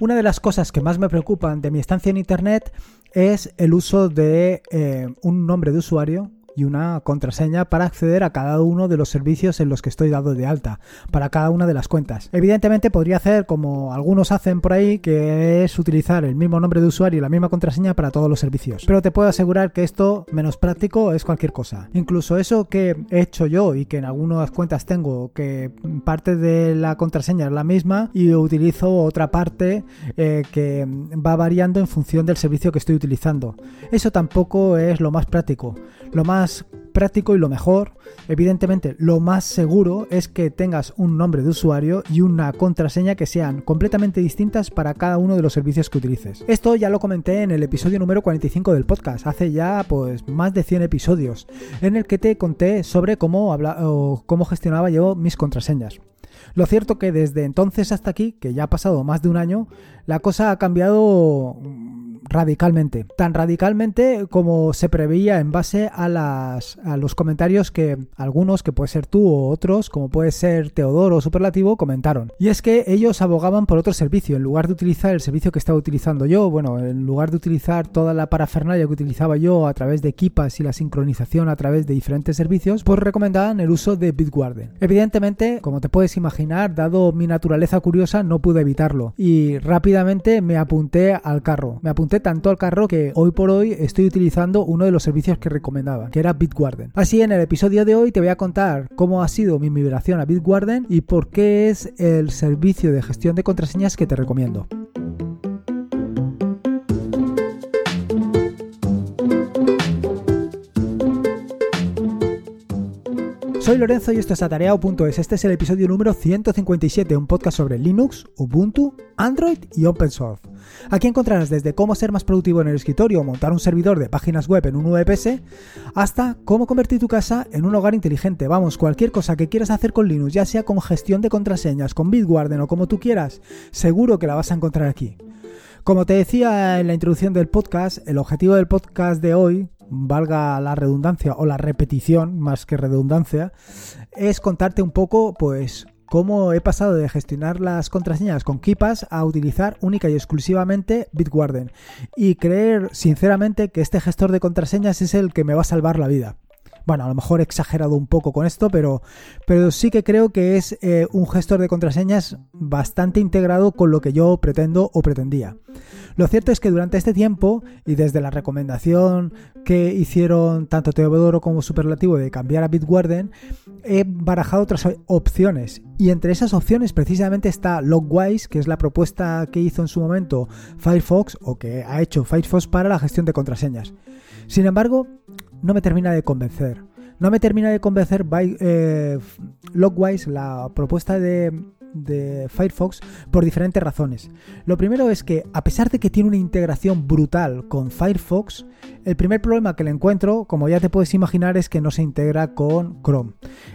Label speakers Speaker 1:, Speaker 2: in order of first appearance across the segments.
Speaker 1: Una de las cosas que más me preocupan de mi estancia en Internet es el uso de eh, un nombre de usuario y una contraseña para acceder a cada uno de los servicios en los que estoy dado de alta, para cada una de las cuentas. Evidentemente podría hacer como algunos hacen por ahí, que es utilizar el mismo nombre de usuario y la misma contraseña para todos los servicios. Pero te puedo asegurar que esto, menos práctico, es cualquier cosa. Incluso eso que he hecho yo y que en algunas cuentas tengo, que parte de la contraseña es la misma y utilizo otra parte eh, que va variando en función del servicio que estoy utilizando. Eso tampoco es lo más práctico. Lo más práctico y lo mejor, evidentemente lo más seguro es que tengas un nombre de usuario y una contraseña que sean completamente distintas para cada uno de los servicios que utilices. Esto ya lo comenté en el episodio número 45 del podcast, hace ya pues más de 100 episodios, en el que te conté sobre cómo, o cómo gestionaba yo mis contraseñas. Lo cierto que desde entonces hasta aquí, que ya ha pasado más de un año, la cosa ha cambiado radicalmente. Tan radicalmente como se preveía en base a, las, a los comentarios que algunos, que puede ser tú o otros, como puede ser Teodoro o Superlativo, comentaron. Y es que ellos abogaban por otro servicio. En lugar de utilizar el servicio que estaba utilizando yo, bueno, en lugar de utilizar toda la parafernalia que utilizaba yo a través de equipas y la sincronización a través de diferentes servicios, pues recomendaban el uso de Bitwarden. Evidentemente, como te puedes imaginar, dado mi naturaleza curiosa, no pude evitarlo. Y rápidamente me apunté al carro. Me apunté tanto al carro que hoy por hoy estoy utilizando uno de los servicios que recomendaba, que era Bitwarden. Así en el episodio de hoy te voy a contar cómo ha sido mi migración a Bitwarden y por qué es el servicio de gestión de contraseñas que te recomiendo. Soy Lorenzo y esto es Atareado.es. Este es el episodio número 157, un podcast sobre Linux, Ubuntu, Android y Open Source. Aquí encontrarás desde cómo ser más productivo en el escritorio o montar un servidor de páginas web en un VPS, hasta cómo convertir tu casa en un hogar inteligente. Vamos, cualquier cosa que quieras hacer con Linux, ya sea con gestión de contraseñas, con Bitwarden o como tú quieras, seguro que la vas a encontrar aquí. Como te decía en la introducción del podcast, el objetivo del podcast de hoy valga la redundancia o la repetición más que redundancia, es contarte un poco, pues, cómo he pasado de gestionar las contraseñas con Keepass a utilizar única y exclusivamente Bitwarden y creer sinceramente que este gestor de contraseñas es el que me va a salvar la vida. Bueno, a lo mejor he exagerado un poco con esto, pero, pero sí que creo que es eh, un gestor de contraseñas bastante integrado con lo que yo pretendo o pretendía. Lo cierto es que durante este tiempo, y desde la recomendación que hicieron tanto Teodoro como Superlativo de cambiar a Bitwarden, he barajado otras opciones. Y entre esas opciones precisamente está Logwise, que es la propuesta que hizo en su momento Firefox o que ha hecho Firefox para la gestión de contraseñas. Sin embargo, no me termina de convencer. No me termina de convencer eh, Logwise, la propuesta de, de Firefox por diferentes razones. Lo primero es que a pesar de que tiene una integración brutal con Firefox, el primer problema que le encuentro, como ya te puedes imaginar, es que no se integra con Chrome.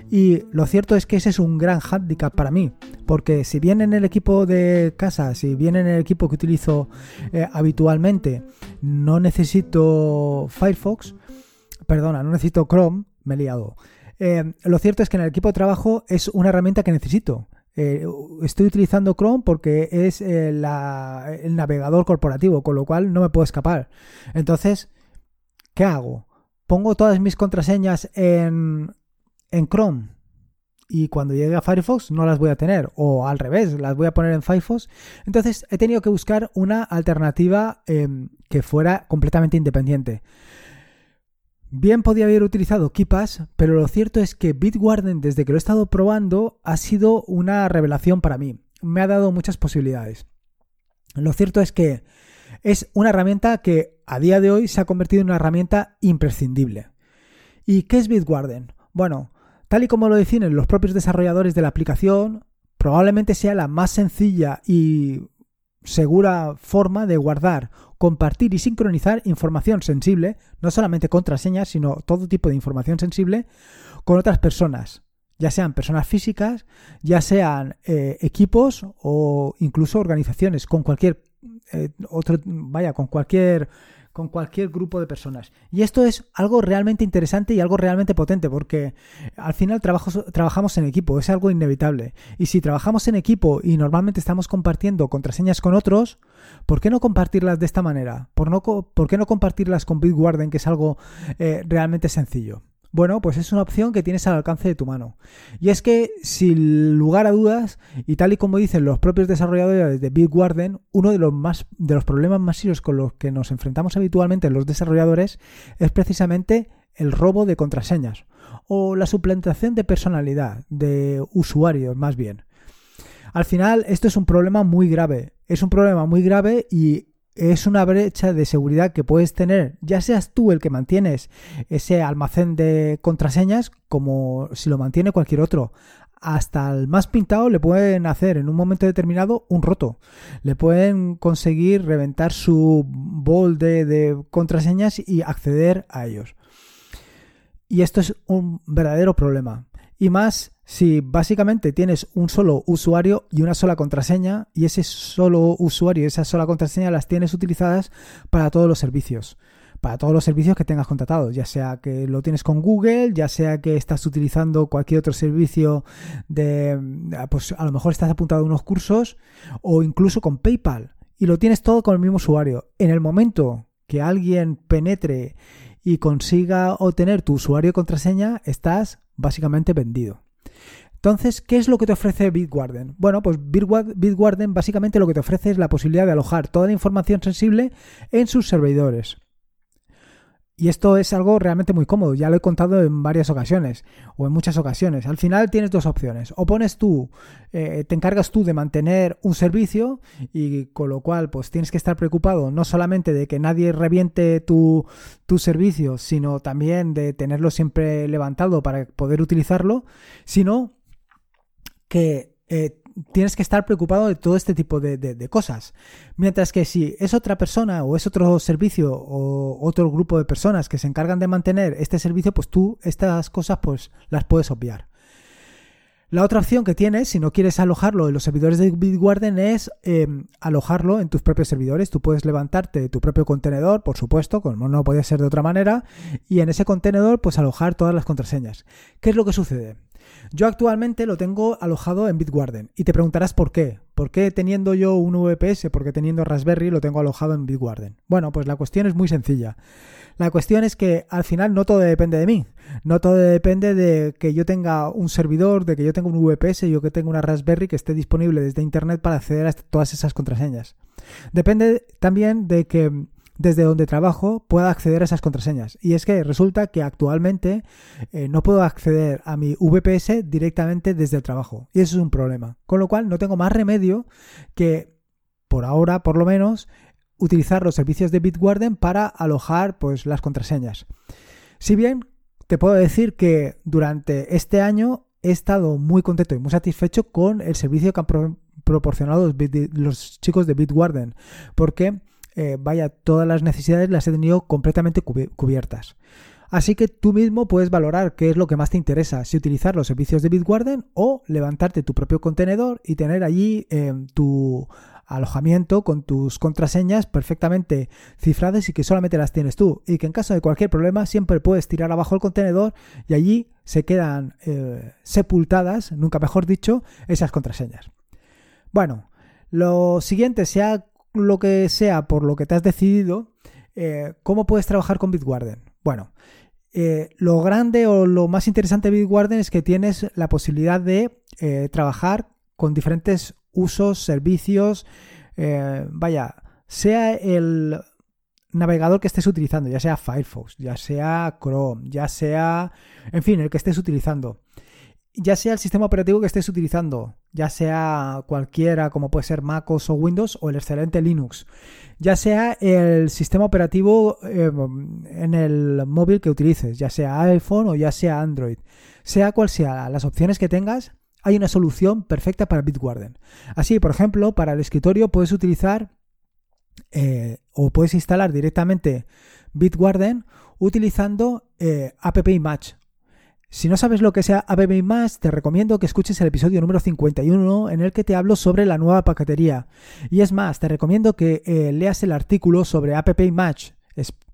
Speaker 1: Y lo cierto es que ese es un gran handicap para mí, porque si bien en el equipo de casa, si bien en el equipo que utilizo eh, habitualmente, no necesito Firefox, perdona, no necesito Chrome, me he liado. Eh, lo cierto es que en el equipo de trabajo es una herramienta que necesito. Eh, estoy utilizando Chrome porque es eh, el navegador corporativo, con lo cual no me puedo escapar. Entonces, ¿qué hago? Pongo todas mis contraseñas en, en Chrome y cuando llegue a Firefox no las voy a tener o al revés, las voy a poner en Firefox. Entonces he tenido que buscar una alternativa em, que fuera completamente independiente. Bien podía haber utilizado KeePass, pero lo cierto es que Bitwarden desde que lo he estado probando ha sido una revelación para mí. Me ha dado muchas posibilidades. Lo cierto es que es una herramienta que a día de hoy se ha convertido en una herramienta imprescindible. ¿Y qué es Bitwarden? Bueno, tal y como lo definen los propios desarrolladores de la aplicación, probablemente sea la más sencilla y segura forma de guardar, compartir y sincronizar información sensible, no solamente contraseñas, sino todo tipo de información sensible, con otras personas, ya sean personas físicas, ya sean eh, equipos o incluso organizaciones, con cualquier eh, otro, vaya, con cualquier con cualquier grupo de personas. Y esto es algo realmente interesante y algo realmente potente, porque al final trabajamos en equipo, es algo inevitable. Y si trabajamos en equipo y normalmente estamos compartiendo contraseñas con otros, ¿por qué no compartirlas de esta manera? ¿Por, no, ¿por qué no compartirlas con Bitwarden, que es algo eh, realmente sencillo? Bueno, pues es una opción que tienes al alcance de tu mano. Y es que, sin lugar a dudas, y tal y como dicen los propios desarrolladores de Bitwarden, uno de los, más, de los problemas más serios con los que nos enfrentamos habitualmente los desarrolladores es precisamente el robo de contraseñas o la suplantación de personalidad, de usuarios más bien. Al final, esto es un problema muy grave. Es un problema muy grave y es una brecha de seguridad que puedes tener, ya seas tú el que mantienes ese almacén de contraseñas, como si lo mantiene cualquier otro. Hasta el más pintado le pueden hacer en un momento determinado un roto. Le pueden conseguir reventar su bol de, de contraseñas y acceder a ellos. Y esto es un verdadero problema. Y más si básicamente tienes un solo usuario y una sola contraseña y ese solo usuario y esa sola contraseña las tienes utilizadas para todos los servicios, para todos los servicios que tengas contratados, ya sea que lo tienes con Google, ya sea que estás utilizando cualquier otro servicio de, pues a lo mejor estás apuntado a unos cursos o incluso con PayPal y lo tienes todo con el mismo usuario. En el momento que alguien penetre y consiga obtener tu usuario y contraseña, estás básicamente vendido. Entonces, ¿qué es lo que te ofrece Bitwarden? Bueno, pues Bitwarden básicamente lo que te ofrece es la posibilidad de alojar toda la información sensible en sus servidores. Y esto es algo realmente muy cómodo, ya lo he contado en varias ocasiones o en muchas ocasiones. Al final tienes dos opciones. O pones tú, eh, te encargas tú de mantener un servicio y con lo cual pues tienes que estar preocupado no solamente de que nadie reviente tu, tu servicio, sino también de tenerlo siempre levantado para poder utilizarlo, sino que eh, tienes que estar preocupado de todo este tipo de, cosas. Mientras que si es otra persona o es otro servicio o otro grupo de personas que se encargan de mantener este servicio, pues tú estas cosas pues las puedes obviar. La otra opción que tienes, si no quieres alojarlo en los servidores de Bitwarden, es em, alojarlo en tus propios servidores. Tú puedes levantarte tu propio contenedor, por supuesto, como no puede ser de otra manera, y en ese contenedor, pues alojar todas las contraseñas. ¿Qué es lo que sucede? Yo actualmente lo tengo alojado en Bitwarden y te preguntarás por qué. ¿Por qué teniendo yo un VPS, porque teniendo Raspberry lo tengo alojado en Bitwarden? Bueno, pues la cuestión es muy sencilla. La cuestión es que al final no todo depende de mí. No todo depende de que yo tenga un servidor, de que yo tenga un VPS, yo que tenga una Raspberry que esté disponible desde Internet para acceder a todas esas contraseñas. Depende también de que desde donde trabajo pueda acceder a esas contraseñas. Y es que resulta que actualmente eh, no puedo acceder a mi VPS directamente desde el trabajo. Y eso es un problema. Con lo cual no tengo más remedio que, por ahora por lo menos, utilizar los servicios de Bitwarden para alojar pues, las contraseñas. Si bien te puedo decir que durante este año he estado muy contento y muy satisfecho con el servicio que han proporcionado los chicos de Bitwarden, porque eh, vaya, todas las necesidades las he tenido completamente cubiertas. Así que tú mismo puedes valorar qué es lo que más te interesa, si utilizar los servicios de Bitwarden o levantarte tu propio contenedor y tener allí eh, tu alojamiento con tus contraseñas perfectamente cifradas y que solamente las tienes tú y que en caso de cualquier problema siempre puedes tirar abajo el contenedor y allí se quedan eh, sepultadas, nunca mejor dicho, esas contraseñas. Bueno, lo siguiente, sea lo que sea por lo que te has decidido, eh, ¿cómo puedes trabajar con Bitwarden? Bueno, eh, lo grande o lo más interesante de Bitwarden es que tienes la posibilidad de eh, trabajar con diferentes usos, servicios, vaya, sea el navegador que estés utilizando, ya sea Firefox, ya sea Chrome, ya sea, en fin, el que estés utilizando ya sea el sistema operativo que estés utilizando, ya sea cualquiera como puede ser MacOS o Windows o el excelente Linux, ya sea el sistema operativo eh, en el móvil que utilices, ya sea iPhone o ya sea Android, sea cual sea las opciones que tengas, hay una solución perfecta para Bitwarden. Así, por ejemplo, para el escritorio puedes utilizar eh, o puedes instalar directamente Bitwarden utilizando eh, AppImage si no sabes lo que sea ABB más, te recomiendo que escuches el episodio número 51 en el que te hablo sobre la nueva paquetería. Y es más, te recomiendo que eh, leas el artículo sobre App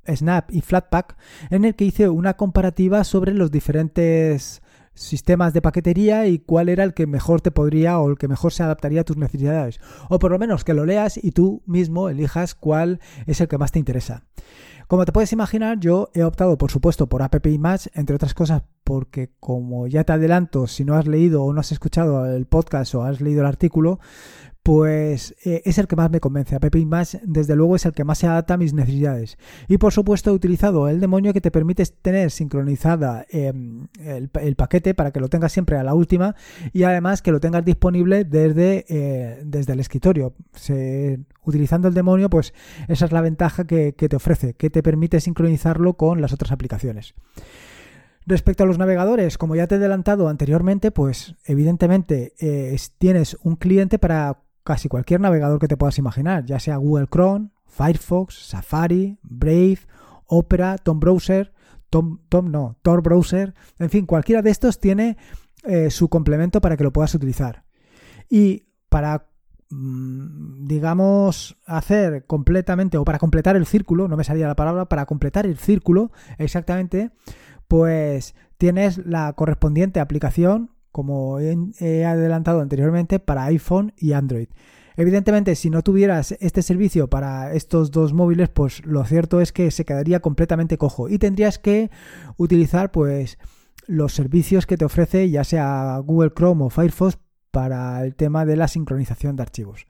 Speaker 1: Snap y Flatpak, en el que hice una comparativa sobre los diferentes sistemas de paquetería y cuál era el que mejor te podría o el que mejor se adaptaría a tus necesidades. O por lo menos que lo leas y tú mismo elijas cuál es el que más te interesa. Como te puedes imaginar, yo he optado, por supuesto, por App Image, entre otras cosas, porque como ya te adelanto, si no has leído o no has escuchado el podcast o has leído el artículo, pues eh, es el que más me convence. App Image, desde luego, es el que más se adapta a mis necesidades. Y por supuesto, he utilizado el demonio que te permite tener sincronizada em, el, paquete para que lo tengas siempre a la última y además que lo tengas disponible desde, eh, desde el escritorio. utilizando el demonio, pues esa es la ventaja que, te ofrece, que te permite sincronizarlo con las otras aplicaciones. Respecto a los navegadores, como ya te he adelantado anteriormente, pues evidentemente eh, tienes un cliente para casi cualquier navegador que te puedas imaginar, ya sea Google Chrome, Firefox, Safari, Brave, Opera, Tom Browser, Tom, Tom no, Tor Browser, en fin, cualquiera de estos tiene eh, su complemento para que lo puedas utilizar. Y para, mm, digamos, hacer completamente, o para completar el círculo, no me salía la palabra, para completar el círculo, exactamente, pues tienes la correspondiente aplicación como he adelantado anteriormente, para iPhone y Android. Evidentemente, si no tuvieras este servicio para estos dos móviles, pues lo cierto es que se quedaría completamente cojo y tendrías que utilizar pues los servicios que te ofrece ya sea Google Chrome o Firefox para el tema de la sincronización de archivos.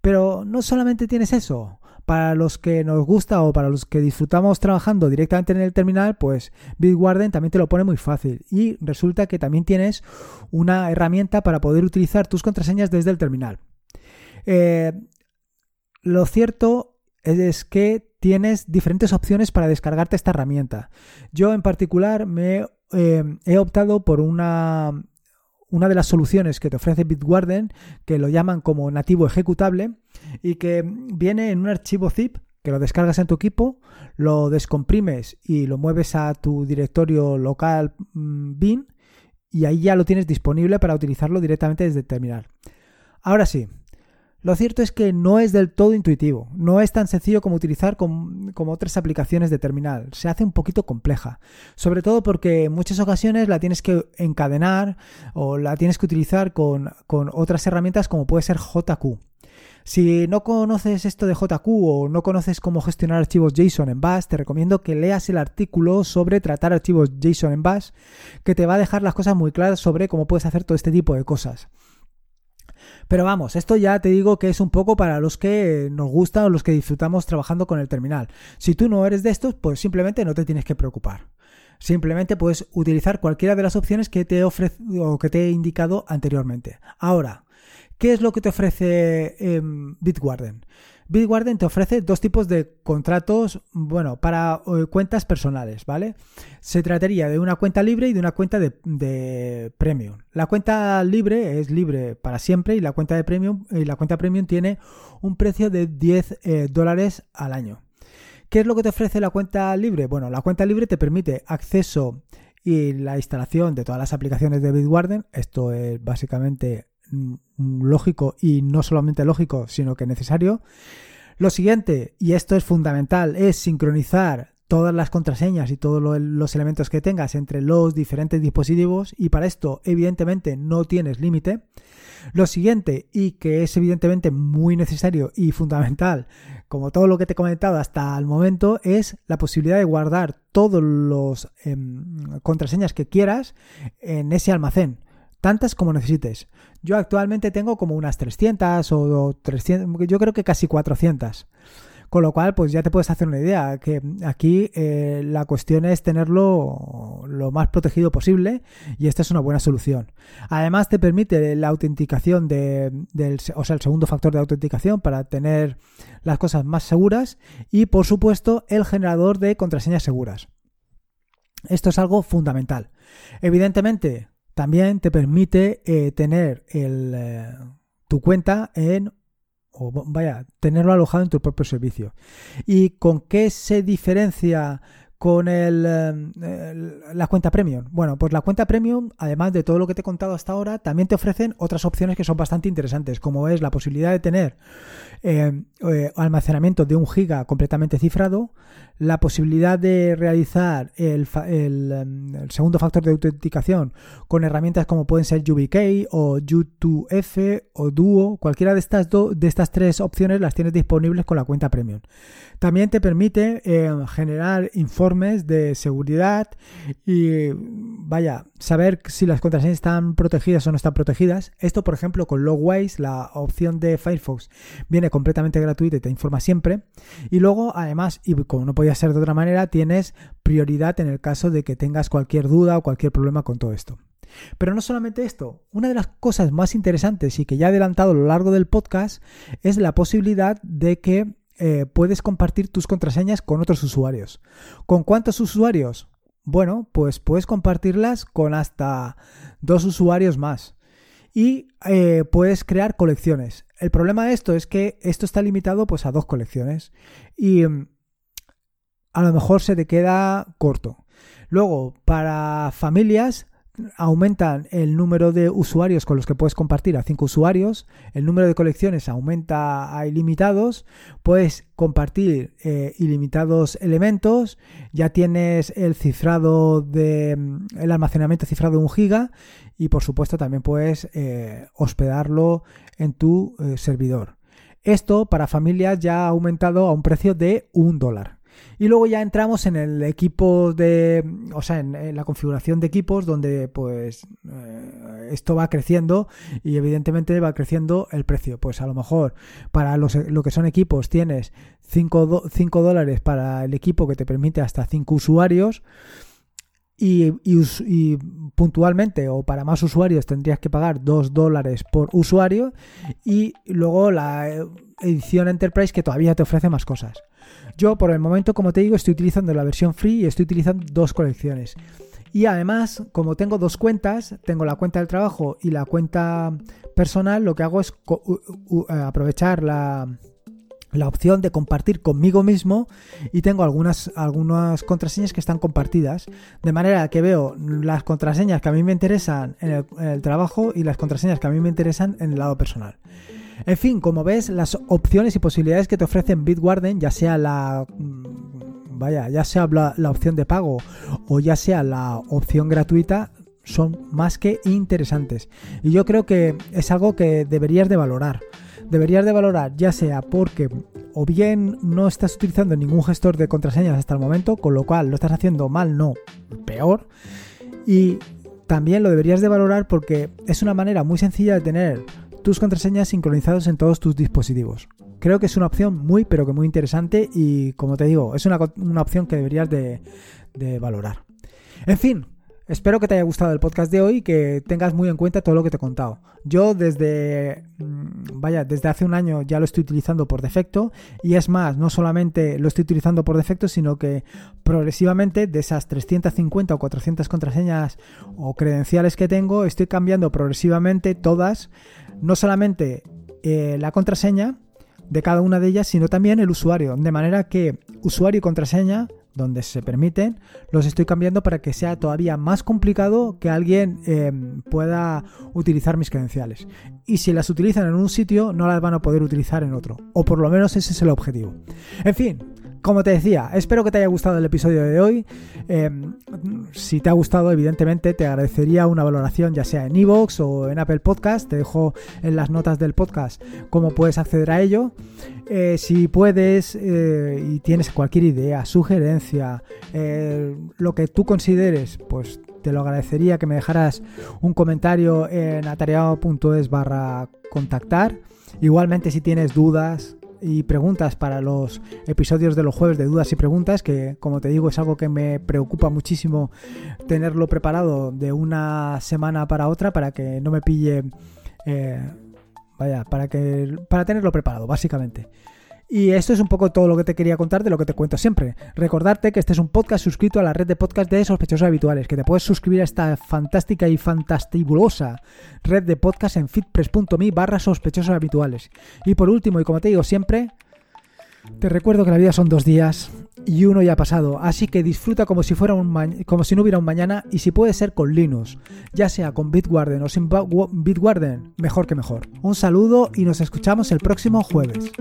Speaker 1: Pero no solamente tienes eso, para los que nos gusta o para los que disfrutamos trabajando directamente en el terminal, pues Bitwarden también te lo pone muy fácil. Y resulta que también tienes una herramienta para poder utilizar tus contraseñas desde el terminal. Eh, lo cierto es que tienes diferentes opciones para descargarte esta herramienta. Yo en particular me eh, he optado por una una de las soluciones que te ofrece Bitwarden, que lo llaman como nativo ejecutable y que viene en un archivo zip que lo descargas en tu equipo, lo descomprimes y lo mueves a tu directorio local mm, bin y ahí ya lo tienes disponible para utilizarlo directamente desde el terminal. Ahora sí, lo cierto es que no es del todo intuitivo, no es tan sencillo como utilizar como otras aplicaciones de terminal, se hace un poquito compleja, sobre todo porque en muchas ocasiones la tienes que encadenar o la tienes que utilizar con, otras herramientas como puede ser JQ. Si no conoces esto de JQ o no conoces cómo gestionar archivos JSON en Bash, te recomiendo que leas el artículo sobre tratar archivos JSON en Bash, que te va a dejar las cosas muy claras sobre cómo puedes hacer todo este tipo de cosas. Pero vamos, esto ya te digo que es un poco para los que nos gusta o los que disfrutamos trabajando con el terminal. Si tú no eres de estos, pues simplemente no te tienes que preocupar. Simplemente puedes utilizar cualquiera de las opciones que te he o que te he indicado anteriormente. Ahora, ¿qué es lo que te ofrece em, Bitwarden? Bitwarden te ofrece dos tipos de contratos, bueno, para eh, cuentas personales, ¿vale? Se trataría de una cuenta libre y de una cuenta de, premium. La cuenta libre es libre para siempre y la cuenta de premium y la cuenta premium tiene un precio de 10 eh, dólares al año. ¿Qué es lo que te ofrece la cuenta libre? Bueno, la cuenta libre te permite acceso y la instalación de todas las aplicaciones de Bitwarden. Esto es básicamente lógico y no solamente lógico, sino que necesario. Lo siguiente, y esto es fundamental, es sincronizar todas las contraseñas y todos los elementos que tengas entre los diferentes dispositivos y para esto evidentemente no tienes límite. Lo siguiente, y que es evidentemente muy necesario y fundamental, como todo lo que te he comentado hasta el momento, es la posibilidad de guardar todos los em, contraseñas que quieras en ese almacén tantas como necesites. Yo actualmente tengo como unas 300 o 300, yo creo que casi 400. Con lo cual, pues ya te puedes hacer una idea, que aquí eh, la cuestión es tenerlo lo más protegido posible y esta es una buena solución. Además, te permite la autenticación de, del, o sea, el segundo factor de autenticación para tener las cosas más seguras y, por supuesto, el generador de contraseñas seguras. Esto es algo fundamental. Evidentemente, también te permite eh, tener eh, tu cuenta en, o vaya, tenerlo alojado en tu propio servicio. ¿Y con qué se diferencia con el, la cuenta premium? Bueno, pues la cuenta premium, además de todo lo que te he contado hasta ahora, también te ofrecen otras opciones que son bastante interesantes, como es la posibilidad de tener eh, eh, almacenamiento de un giga completamente cifrado, la posibilidad de realizar el, em, segundo factor de autenticación con herramientas como pueden ser YubiKey o U2F o Duo, cualquiera de estas, de estas tres opciones las tienes disponibles con la cuenta premium. También te permite em, generar informes de seguridad y vaya, saber si las contraseñas están protegidas o no están protegidas. Esto, por ejemplo, con Logwise, la opción de Firefox viene completamente gratuita y te informa siempre. Y luego, además, y como no podía ser de otra manera, tienes prioridad en el caso de que tengas cualquier duda o cualquier problema con todo esto. Pero no solamente esto, una de las cosas más interesantes y que ya he adelantado a lo largo del podcast es la posibilidad de que eh, puedes compartir tus contraseñas con otros usuarios. ¿Con cuántos usuarios? Bueno, pues puedes compartirlas con hasta dos usuarios más. Y eh, puedes crear colecciones. El problema de esto es que esto está limitado pues a dos colecciones. Y mm, a lo mejor se te queda corto. Luego, para familias, aumentan el número de usuarios con los que puedes compartir a 5 usuarios, el número de colecciones aumenta a ilimitados, puedes compartir eh, ilimitados elementos, ya tienes el cifrado de el almacenamiento cifrado de un giga y por supuesto también puedes eh, hospedarlo en tu eh, servidor. Esto para familias ya ha aumentado a un precio de un dólar. Y luego ya entramos en el equipo de, o sea, en, la configuración de equipos donde pues eh, esto va creciendo y evidentemente va creciendo el precio. Pues a lo mejor para los, lo que son equipos tienes 5 dólares para el equipo que te permite hasta 5 usuarios. Y, puntualmente o para más usuarios tendrías que pagar 2 dólares por usuario y luego la edición Enterprise que todavía te ofrece más cosas. Yo por el momento, como te digo, estoy utilizando la versión free y estoy utilizando dos colecciones. Y además, como tengo dos cuentas, tengo la cuenta del trabajo y la cuenta personal, lo que hago es aprovechar la, la opción de compartir conmigo mismo y tengo algunas, algunas contraseñas que están compartidas, de manera que veo las contraseñas que a mí me interesan en el, trabajo y las contraseñas que a mí me interesan en el lado personal. En fin, como ves, las opciones y posibilidades que te ofrecen Bitwarden, ya sea la mm, vaya, ya sea la, la opción de pago o ya sea la opción gratuita, son más que interesantes. Y yo creo que es algo que deberías de valorar. Deberías de valorar ya sea porque o bien no estás utilizando ningún gestor de contraseñas hasta el momento, con lo cual lo estás haciendo mal, no, peor. Y también lo deberías de valorar porque es una manera muy sencilla de tener tus contraseñas sincronizadas en todos tus dispositivos. Creo que es una opción muy, pero que muy interesante y, como te digo, es una, opción que deberías de, de valorar. En fin, Espero que te haya gustado el podcast de hoy y que tengas muy en cuenta todo lo que te he contado. Yo desde, mm, vaya, desde hace un año ya lo estoy utilizando por defecto y es más, no solamente lo estoy utilizando por defecto, sino que progresivamente de esas 350 o 400 contraseñas o credenciales que tengo, estoy cambiando progresivamente todas, no solamente eh, la contraseña de cada una de ellas, sino también el usuario, de manera que usuario y contraseña donde se permiten, los estoy cambiando para que sea todavía más complicado que alguien em, pueda utilizar mis credenciales. Y si las utilizan en un sitio, no las van a poder utilizar en otro. O por lo menos ese es el objetivo. En fin, como te decía, espero que te haya gustado el episodio de hoy. Em, si te ha gustado, evidentemente, te agradecería una valoración ya sea en iVoox o en Apple Podcast. Te dejo en las notas del podcast cómo puedes acceder a ello. Eh, si puedes eh, y tienes cualquier idea, sugerencia, eh, lo que tú consideres, pues te lo agradecería que me dejaras un comentario en atareado.es barra contactar. Igualmente si tienes dudas, y preguntas para los episodios de los jueves de dudas y preguntas, que como te digo es algo que me preocupa muchísimo tenerlo preparado de una semana para otra para que no me pille, eh, vaya, para que para tenerlo preparado básicamente. Y esto es un poco todo lo que te quería contar de lo que te cuento siempre. Recordarte que este es un podcast suscrito a la red de podcast de sospechosos habituales, que te puedes suscribir a esta fantástica y fantastibulosa red de podcast en fitpress.me barra sospechosos habituales. Y por último, y como te digo siempre, Te recuerdo que la vida son dos días y uno ya ha pasado, así que disfruta como si, fuera un como si no hubiera un mañana y si puede ser con Linux, ya sea con Bitwarden o sin Bitwarden, mejor que mejor. Un saludo y nos escuchamos el próximo jueves.